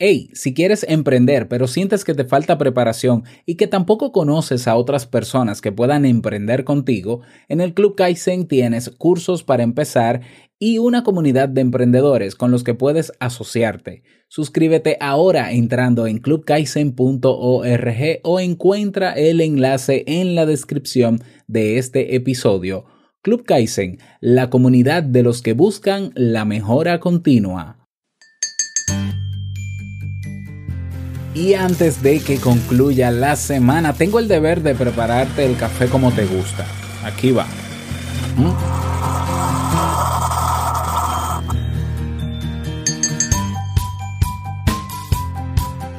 Hey, si quieres emprender pero sientes que te falta preparación y que tampoco conoces a otras personas que puedan emprender contigo, en el Club Kaizen tienes cursos para empezar y una comunidad de emprendedores con los que puedes asociarte. Suscríbete ahora entrando en clubkaizen.org o encuentra el enlace en la descripción de este episodio. Club Kaizen, la comunidad de los que buscan la mejora continua. Y antes de que concluya la semana, tengo el deber de prepararte el café como te gusta. Aquí va. ¿Mm?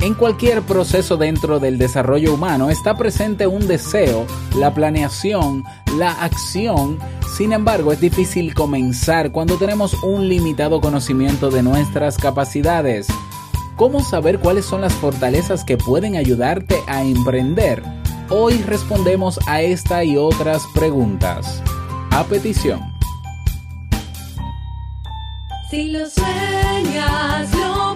En cualquier proceso dentro del desarrollo humano está presente un deseo, la planeación, la acción. Sin embargo, es difícil comenzar cuando tenemos un limitado conocimiento de nuestras capacidades. ¿Cómo saber cuáles son las fortalezas que pueden ayudarte a emprender? Hoy respondemos a esta y otras preguntas. A petición. Si lo sueñas, lo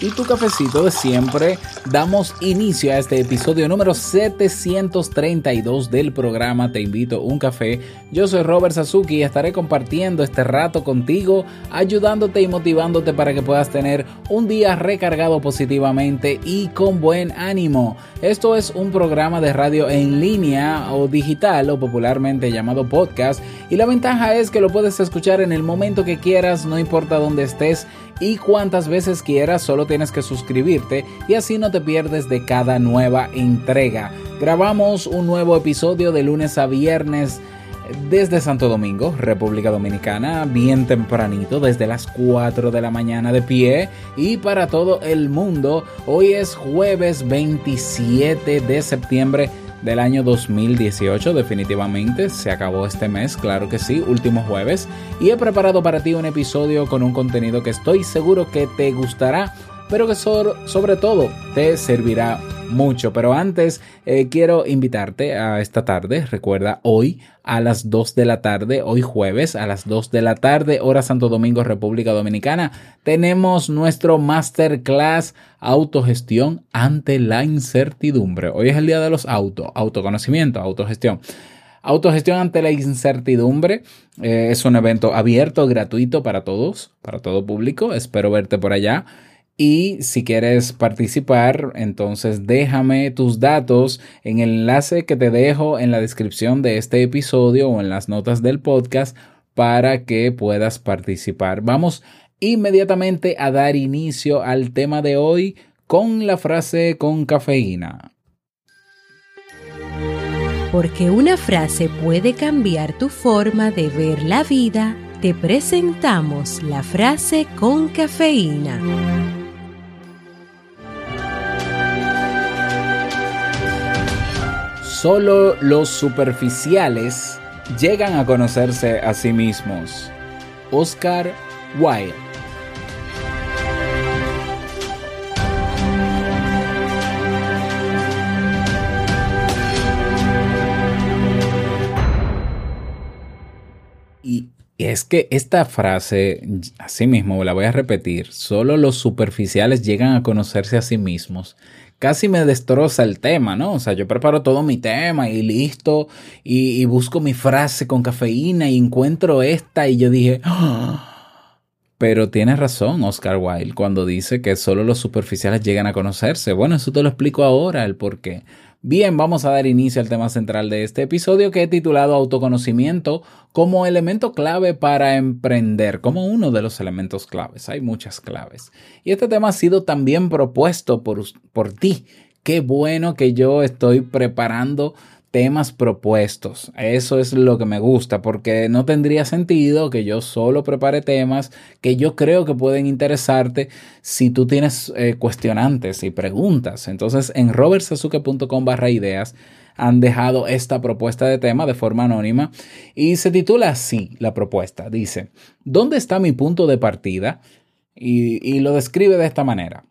y tu cafecito de siempre? Damos inicio a este episodio número 732 del programa Te invito a un café. Yo soy Robert Sasuki y estaré compartiendo este rato contigo, ayudándote y motivándote para que puedas tener un día recargado positivamente y con buen ánimo. Esto es un programa de radio en línea o digital o popularmente llamado podcast y la ventaja es que lo puedes escuchar en el momento que quieras, no importa dónde estés y cuantas veces quieras, solo tienes que suscribirte y así no te pierdes de cada nueva entrega. Grabamos un nuevo episodio de lunes a viernes desde Santo Domingo, República Dominicana, bien tempranito, desde las 4 de la mañana de pie y para todo el mundo. Hoy es jueves 27 de septiembre del año 2018 definitivamente se acabó este mes claro que sí último jueves y he preparado para ti un episodio con un contenido que estoy seguro que te gustará pero que sobre todo te servirá mucho. Pero antes eh, quiero invitarte a esta tarde, recuerda, hoy a las 2 de la tarde, hoy jueves a las 2 de la tarde, hora Santo Domingo, República Dominicana, tenemos nuestro masterclass autogestión ante la incertidumbre. Hoy es el día de los autos, autoconocimiento, autogestión. Autogestión ante la incertidumbre eh, es un evento abierto, gratuito para todos, para todo público. Espero verte por allá. Y si quieres participar, entonces déjame tus datos en el enlace que te dejo en la descripción de este episodio o en las notas del podcast para que puedas participar. Vamos inmediatamente a dar inicio al tema de hoy con la frase con cafeína. Porque una frase puede cambiar tu forma de ver la vida, te presentamos la frase con cafeína. Solo los superficiales llegan a conocerse a sí mismos. Oscar Wilde. Y es que esta frase, así mismo la voy a repetir, solo los superficiales llegan a conocerse a sí mismos casi me destroza el tema, ¿no? O sea, yo preparo todo mi tema y listo, y, y busco mi frase con cafeína y encuentro esta y yo dije, ¡Ah! Pero tiene razón Oscar Wilde cuando dice que solo los superficiales llegan a conocerse. Bueno, eso te lo explico ahora, el por qué. Bien, vamos a dar inicio al tema central de este episodio que he titulado Autoconocimiento como elemento clave para emprender, como uno de los elementos claves. Hay muchas claves. Y este tema ha sido también propuesto por, por ti. Qué bueno que yo estoy preparando temas propuestos. Eso es lo que me gusta, porque no tendría sentido que yo solo prepare temas que yo creo que pueden interesarte si tú tienes eh, cuestionantes y preguntas. Entonces, en robertsazuke.com barra ideas han dejado esta propuesta de tema de forma anónima y se titula así la propuesta. Dice, ¿dónde está mi punto de partida? y, y lo describe de esta manera.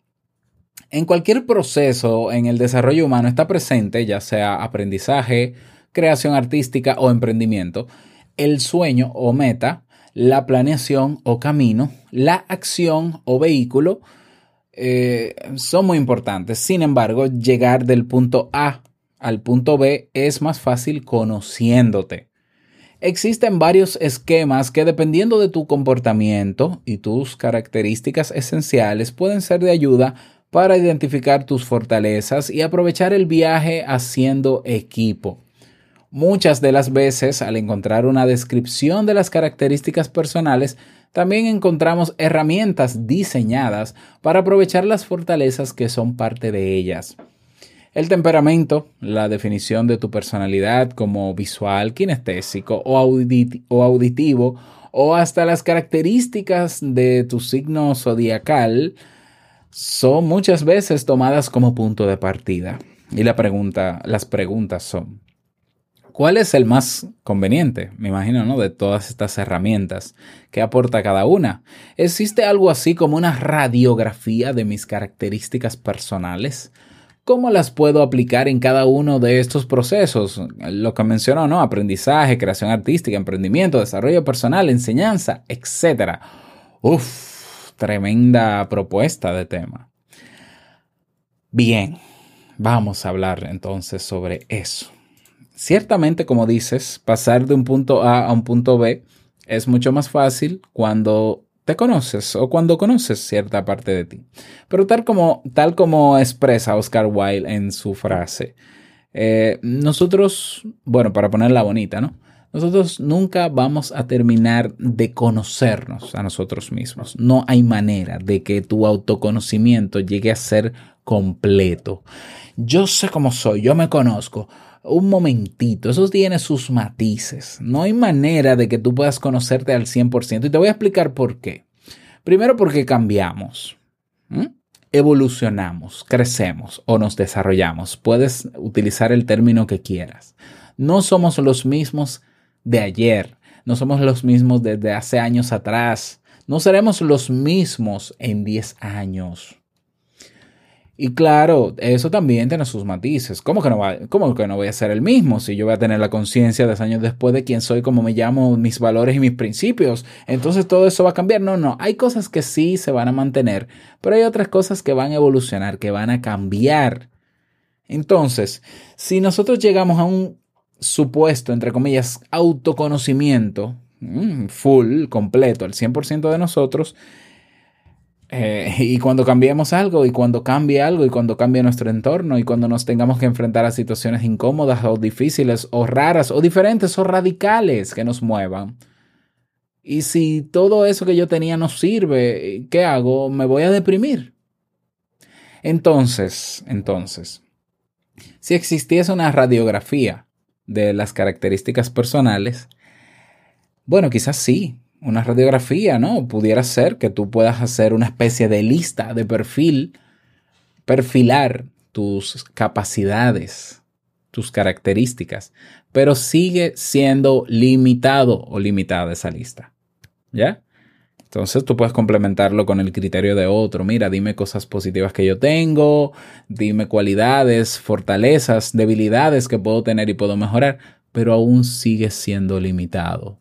En cualquier proceso en el desarrollo humano está presente, ya sea aprendizaje, creación artística o emprendimiento, el sueño o meta, la planeación o camino, la acción o vehículo, eh, son muy importantes. Sin embargo, llegar del punto A al punto B es más fácil conociéndote. Existen varios esquemas que dependiendo de tu comportamiento y tus características esenciales pueden ser de ayuda para identificar tus fortalezas y aprovechar el viaje haciendo equipo. Muchas de las veces, al encontrar una descripción de las características personales, también encontramos herramientas diseñadas para aprovechar las fortalezas que son parte de ellas. El temperamento, la definición de tu personalidad como visual, kinestésico o, auditivo, o hasta las características de tu signo zodiacal, son muchas veces tomadas como punto de partida. Y la pregunta, las preguntas son, ¿cuál es el más conveniente? Me imagino, ¿no? De todas estas herramientas que aporta cada una. ¿Existe algo así como una radiografía de mis características personales? ¿Cómo las puedo aplicar en cada uno de estos procesos? Lo que mencionó, ¿no? Aprendizaje, creación artística, emprendimiento, desarrollo personal, enseñanza, etc. Uf, tremenda propuesta de tema. Bien, vamos a hablar entonces sobre eso. Ciertamente, como dices, pasar de un punto A a un punto B es mucho más fácil cuando te conoces o cuando conoces cierta parte de ti. Pero tal como, tal como expresa Oscar Wilde en su frase, eh, nosotros, bueno, para ponerla bonita, ¿no? Nosotros nunca vamos a terminar de conocernos a nosotros mismos. No hay manera de que tu autoconocimiento llegue a ser completo. Yo sé cómo soy, yo me conozco. Un momentito, eso tiene sus matices. No hay manera de que tú puedas conocerte al 100% y te voy a explicar por qué. Primero porque cambiamos. Evolucionamos, crecemos o nos desarrollamos. Puedes utilizar el término que quieras. No somos los mismos de ayer, no somos los mismos desde hace años atrás, no seremos los mismos en 10 años. Y claro, eso también tiene sus matices. ¿Cómo que, no va, ¿Cómo que no voy a ser el mismo si yo voy a tener la conciencia 10 años después de quién soy, cómo me llamo, mis valores y mis principios? Entonces todo eso va a cambiar. No, no, hay cosas que sí se van a mantener, pero hay otras cosas que van a evolucionar, que van a cambiar. Entonces, si nosotros llegamos a un supuesto, entre comillas, autoconocimiento, mm, full, completo, el 100% de nosotros, eh, y cuando cambiemos algo, y cuando cambie algo, y cuando cambie nuestro entorno, y cuando nos tengamos que enfrentar a situaciones incómodas o difíciles, o raras, o diferentes, o radicales que nos muevan. Y si todo eso que yo tenía no sirve, ¿qué hago? Me voy a deprimir. Entonces, entonces, si existiese una radiografía de las características personales, bueno, quizás sí, una radiografía, ¿no? Pudiera ser que tú puedas hacer una especie de lista de perfil, perfilar tus capacidades, tus características, pero sigue siendo limitado o limitada esa lista. ¿Ya? Entonces tú puedes complementarlo con el criterio de otro. Mira, dime cosas positivas que yo tengo, dime cualidades, fortalezas, debilidades que puedo tener y puedo mejorar, pero aún sigue siendo limitado.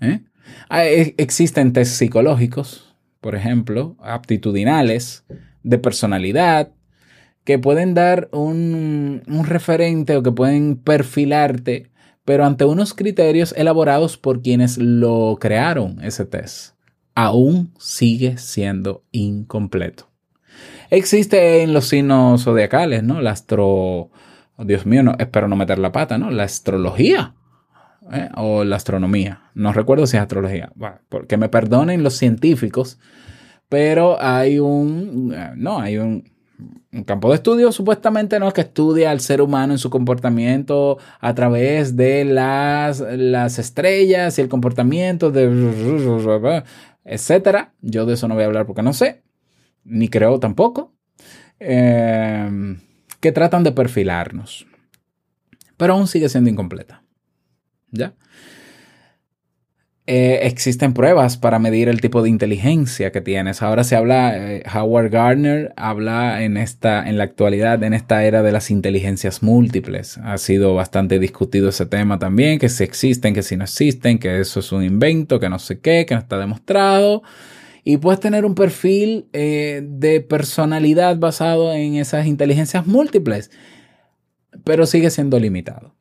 ¿Eh? Ah, e, existen test psicológicos, por ejemplo, aptitudinales, de personalidad, que pueden dar un, un referente o que pueden perfilarte pero ante unos criterios elaborados por quienes lo crearon ese test. aún sigue siendo incompleto. Existe en los signos zodiacales, ¿no? La astro... oh, Dios mío, espero no meter la pata, ¿no? La astrología. ¿eh? O la astronomía. No recuerdo si es astrología. Bueno, porque me perdonen los científicos, pero hay un... eh, No, hay un, un campo de estudio supuestamente no que estudia al ser humano en su comportamiento a través de las, las estrellas y el comportamiento de etcétera. Yo de eso no voy a hablar porque no sé, ni creo tampoco. Eh, que tratan de perfilarnos, pero aún sigue siendo incompleta. ¿Ya? Eh, existen pruebas para medir el tipo de inteligencia que tienes. Ahora se habla, eh, Howard Gardner habla en esta, en la actualidad, en esta era de las inteligencias múltiples. Ha sido bastante discutido ese tema también, que si existen, que si no existen, que eso es un invento, que no sé qué, que no está demostrado. Y puedes tener un perfil eh, de personalidad basado en esas inteligencias múltiples, pero sigue siendo limitado.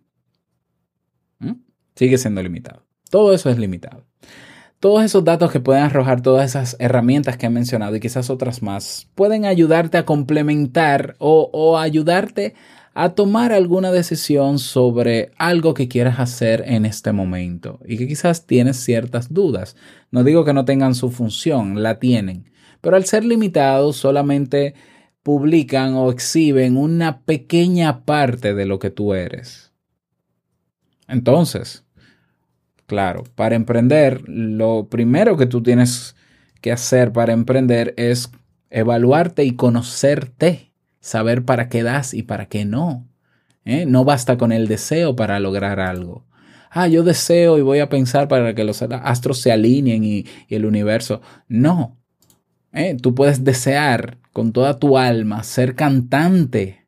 ¿Mm? Sigue siendo limitado. Todo eso es limitado. Todos esos datos que pueden arrojar todas esas herramientas que he mencionado y quizás otras más pueden ayudarte a complementar o, ayudarte a tomar alguna decisión sobre algo que quieras hacer en este momento y que quizás tienes ciertas dudas. No digo que no tengan su función, la tienen, pero al ser limitados solamente publican o exhiben una pequeña parte de lo que tú eres. Entonces, Claro, para emprender, lo primero que tú tienes que hacer para emprender es evaluarte y conocerte, saber para qué das y para qué no. ¿eh? No basta con el deseo para lograr algo. Ah, yo deseo y voy a pensar para que los astros se alineen y, y el universo. No. ¿eh? Tú puedes desear con toda tu alma ser cantante,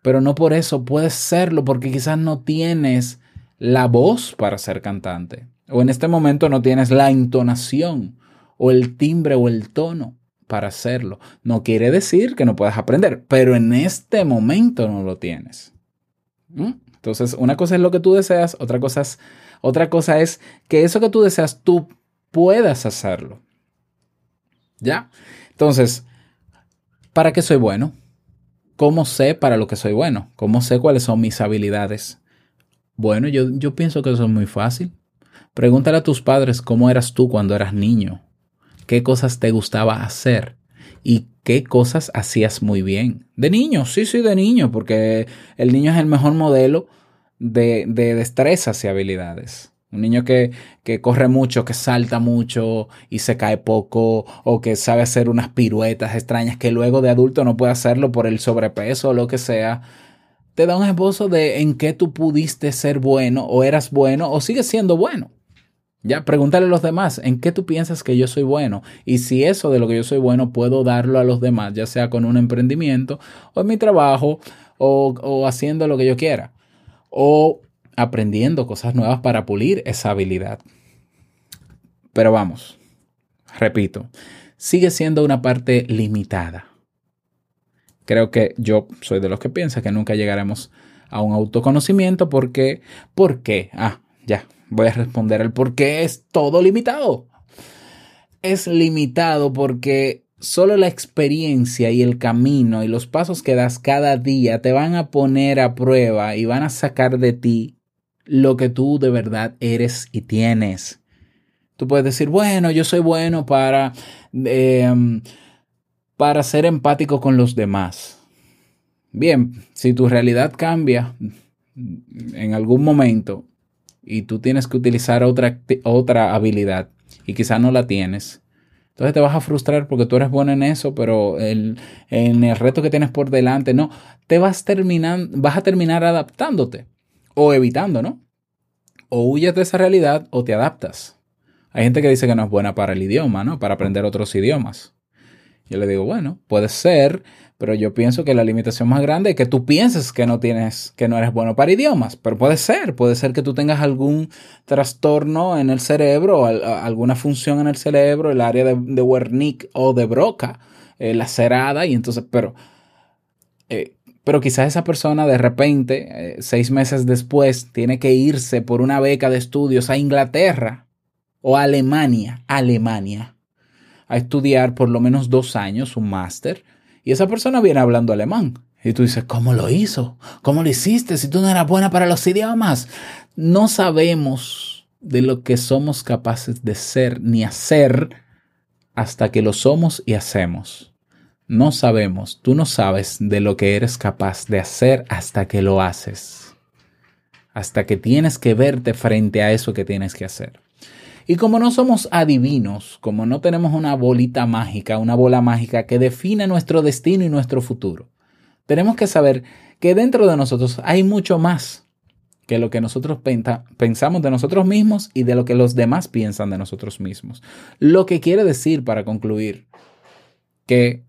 pero no por eso puedes serlo porque quizás no tienes la voz para ser cantante. O en este momento no tienes la entonación o el timbre o el tono para hacerlo. No quiere decir que no puedas aprender, pero en este momento no lo tienes. ¿Mm? Entonces, una cosa es lo que tú deseas, otra cosa es, otra cosa es que eso que tú deseas tú puedas hacerlo. ¿Ya? Entonces, ¿para qué soy bueno? ¿Cómo sé para lo que soy bueno? ¿Cómo sé cuáles son mis habilidades? Bueno, yo, yo pienso que eso es muy fácil. Pregúntale a tus padres cómo eras tú cuando eras niño, qué cosas te gustaba hacer y qué cosas hacías muy bien. De niño, sí, sí, de niño, porque el niño es el mejor modelo de, de destrezas y habilidades. Un niño que, que corre mucho, que salta mucho y se cae poco, o que sabe hacer unas piruetas extrañas que luego de adulto no puede hacerlo por el sobrepeso o lo que sea te da un esbozo de en qué tú pudiste ser bueno o eras bueno o sigues siendo bueno. Ya, pregúntale a los demás, ¿en qué tú piensas que yo soy bueno? Y si eso de lo que yo soy bueno puedo darlo a los demás, ya sea con un emprendimiento o en mi trabajo o, o haciendo lo que yo quiera. O aprendiendo cosas nuevas para pulir esa habilidad. Pero vamos, repito, sigue siendo una parte limitada creo que yo soy de los que piensa que nunca llegaremos a un autoconocimiento porque, ¿por qué? Ah, ya, voy a responder el por qué es todo limitado. Es limitado porque solo la experiencia y el camino y los pasos que das cada día te van a poner a prueba y van a sacar de ti lo que tú de verdad eres y tienes. Tú puedes decir, bueno, yo soy bueno para... Eh, para ser empático con los demás. Bien, si tu realidad cambia en algún momento y tú tienes que utilizar otra, otra habilidad y quizás no la tienes, entonces te vas a frustrar porque tú eres bueno en eso, pero en el reto que tienes por delante, no, te vas, terminando, vas a terminar adaptándote o evitando, ¿no? O huyes de esa realidad o te adaptas. Hay gente que dice que no es buena para el idioma, ¿no? Para aprender otros idiomas. Yo le digo, bueno, puede ser, pero yo pienso que la limitación más grande es que tú pienses que no tienes, que no eres bueno para idiomas, pero puede ser, puede ser que tú tengas algún trastorno en el cerebro, alguna función en el cerebro, el área de, Wernicke o de Broca, eh, lacerada, y entonces, pero, eh, pero quizás esa persona de repente, eh, seis meses después, tiene que irse por una beca de estudios a Inglaterra o a Alemania, Alemania, a estudiar por lo menos dos años, un máster, y esa persona viene hablando alemán. Y tú dices, ¿cómo lo hizo? ¿Cómo lo hiciste? Si tú no eras buena para los idiomas. No sabemos de lo que somos capaces de ser ni hacer hasta que lo somos y hacemos. No sabemos, tú no sabes de lo que eres capaz de hacer hasta que lo haces. Hasta que tienes que verte frente a eso que tienes que hacer. Y como no somos adivinos, como no tenemos una bolita mágica, una bola mágica que define nuestro destino y nuestro futuro, tenemos que saber que dentro de nosotros hay mucho más que lo que nosotros pensamos de nosotros mismos y de lo que los demás piensan de nosotros mismos. Lo que quiere decir, para concluir, que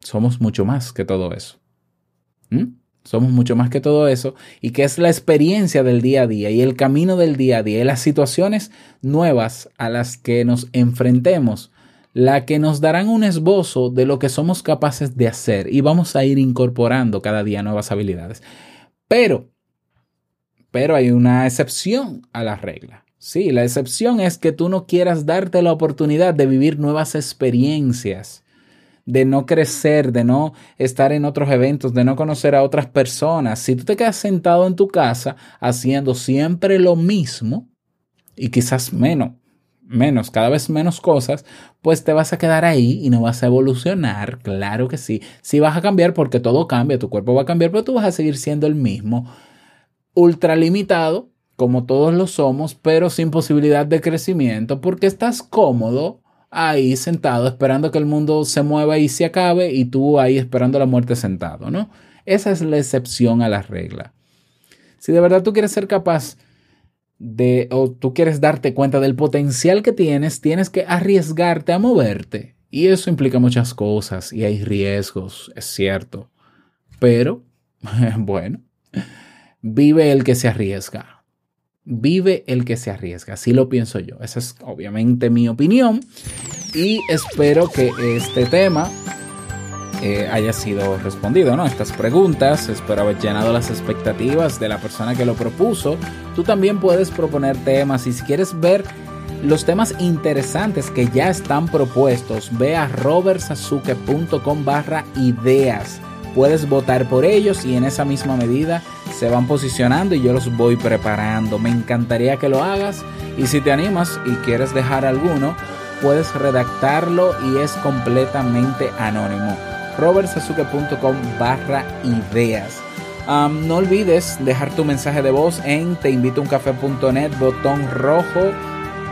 somos mucho más que todo eso. ¿Mm? Somos mucho más que todo eso y que es la experiencia del día a día y el camino del día a día y las situaciones nuevas a las que nos enfrentemos la que nos darán un esbozo de lo que somos capaces de hacer y vamos a ir incorporando cada día nuevas habilidades. Pero, pero hay una excepción a la regla. Sí, la excepción es que tú no quieras darte la oportunidad de vivir nuevas experiencias, de no crecer, de no estar en otros eventos, de no conocer a otras personas. Si tú te quedas sentado en tu casa haciendo siempre lo mismo y quizás menos, menos, cada vez menos cosas, pues te vas a quedar ahí y no vas a evolucionar, claro que sí. Sí vas a cambiar porque todo cambia, tu cuerpo va a cambiar, pero tú vas a seguir siendo el mismo, ultralimitado, como todos lo somos, pero sin posibilidad de crecimiento, porque estás cómodo ahí sentado esperando que el mundo se mueva y se acabe y tú ahí esperando la muerte sentado, ¿no? Esa es la excepción a la regla. Si de verdad tú quieres ser capaz de, o tú quieres darte cuenta del potencial que tienes, tienes que arriesgarte a moverte. Y eso implica muchas cosas y hay riesgos, es cierto. Pero, bueno, vive el que se arriesga. Vive el que se arriesga. Así lo pienso yo. Esa es obviamente mi opinión. Y espero que este tema eh, haya sido respondido, ¿no? Estas preguntas, espero haber llenado las expectativas de la persona que lo propuso. Tú también puedes proponer temas y si quieres ver los temas interesantes que ya están propuestos, ve a robertsazuke.com barra ideas. Puedes votar por ellos y en esa misma medida se van posicionando y yo los voy preparando. Me encantaría que lo hagas y si te animas y quieres dejar alguno, puedes redactarlo y es completamente anónimo robertsazuke.com barra ideas. no olvides dejar tu mensaje de voz en teinvitouncafé.net, botón rojo.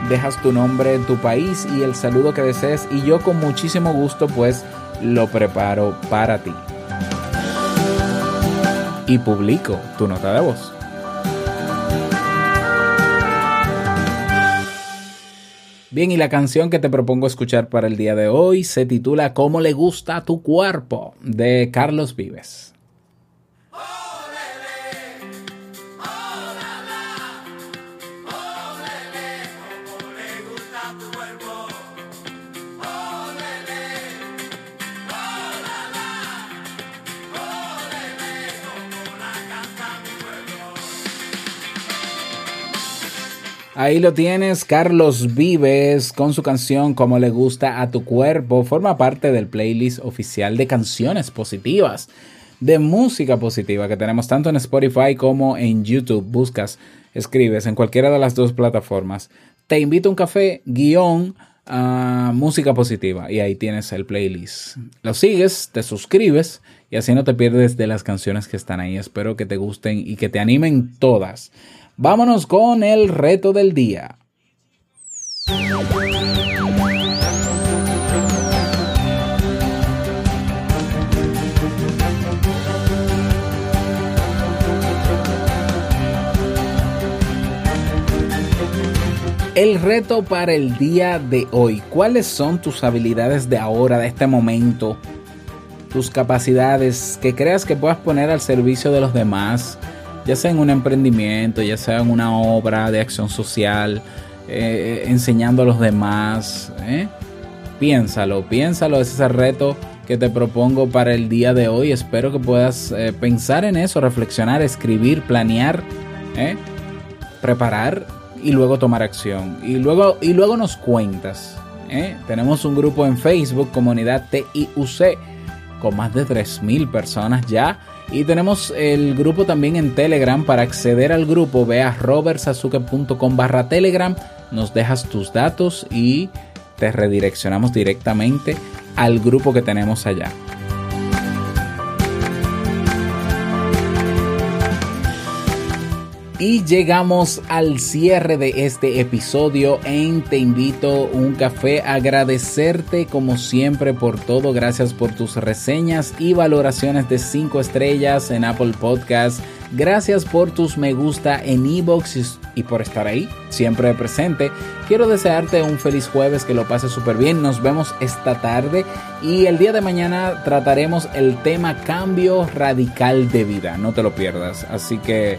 Dejas tu nombre, tu país y el saludo que desees y yo con muchísimo gusto pues lo preparo para ti. Y publico tu nota de voz. Bien, y la canción que te propongo escuchar para el día de hoy se titula ¿Cómo le gusta tu cuerpo? de Carlos Vives. Ahí lo tienes, Carlos Vives con su canción Como le gusta a tu cuerpo. Forma parte del playlist oficial de canciones positivas, de música positiva que tenemos tanto en Spotify como en YouTube. Buscas, escribes en cualquiera de las dos plataformas. Te invito a un café guion a música positiva y ahí tienes el playlist. Lo sigues, te suscribes y así no te pierdes de las canciones que están ahí. Espero que te gusten y que te animen todas. Vámonos con el reto del día. El reto para el día de hoy. ¿Cuáles son tus habilidades de ahora, de este momento? Tus capacidades que creas que puedas poner al servicio de los demás ya sea en un emprendimiento, ya sea en una obra de acción social, eh, enseñando a los demás. ¿eh? Piénsalo, piénsalo, ese es el reto que te propongo para el día de hoy. Espero que puedas eh, pensar en eso, reflexionar, escribir, planear, preparar y luego tomar acción. Y luego, y luego nos cuentas. Tenemos un grupo en Facebook, Comunidad TIUC, con más de 3.000 personas ya. Y tenemos el grupo también en Telegram. Para acceder al grupo, ve a robertsazuke.com barra Telegram, nos dejas tus datos y te redireccionamos directamente al grupo que tenemos allá. Y llegamos al cierre de este episodio en Te invito un café. Agradecerte como siempre por todo. Gracias por tus reseñas y valoraciones de 5 estrellas en Apple Podcast. Gracias por tus me gusta en iBox y por estar ahí, siempre presente. Quiero desearte un feliz jueves, que lo pases súper bien. Nos vemos esta tarde y el día de mañana trataremos el tema cambio radical de vida. No te lo pierdas. Así que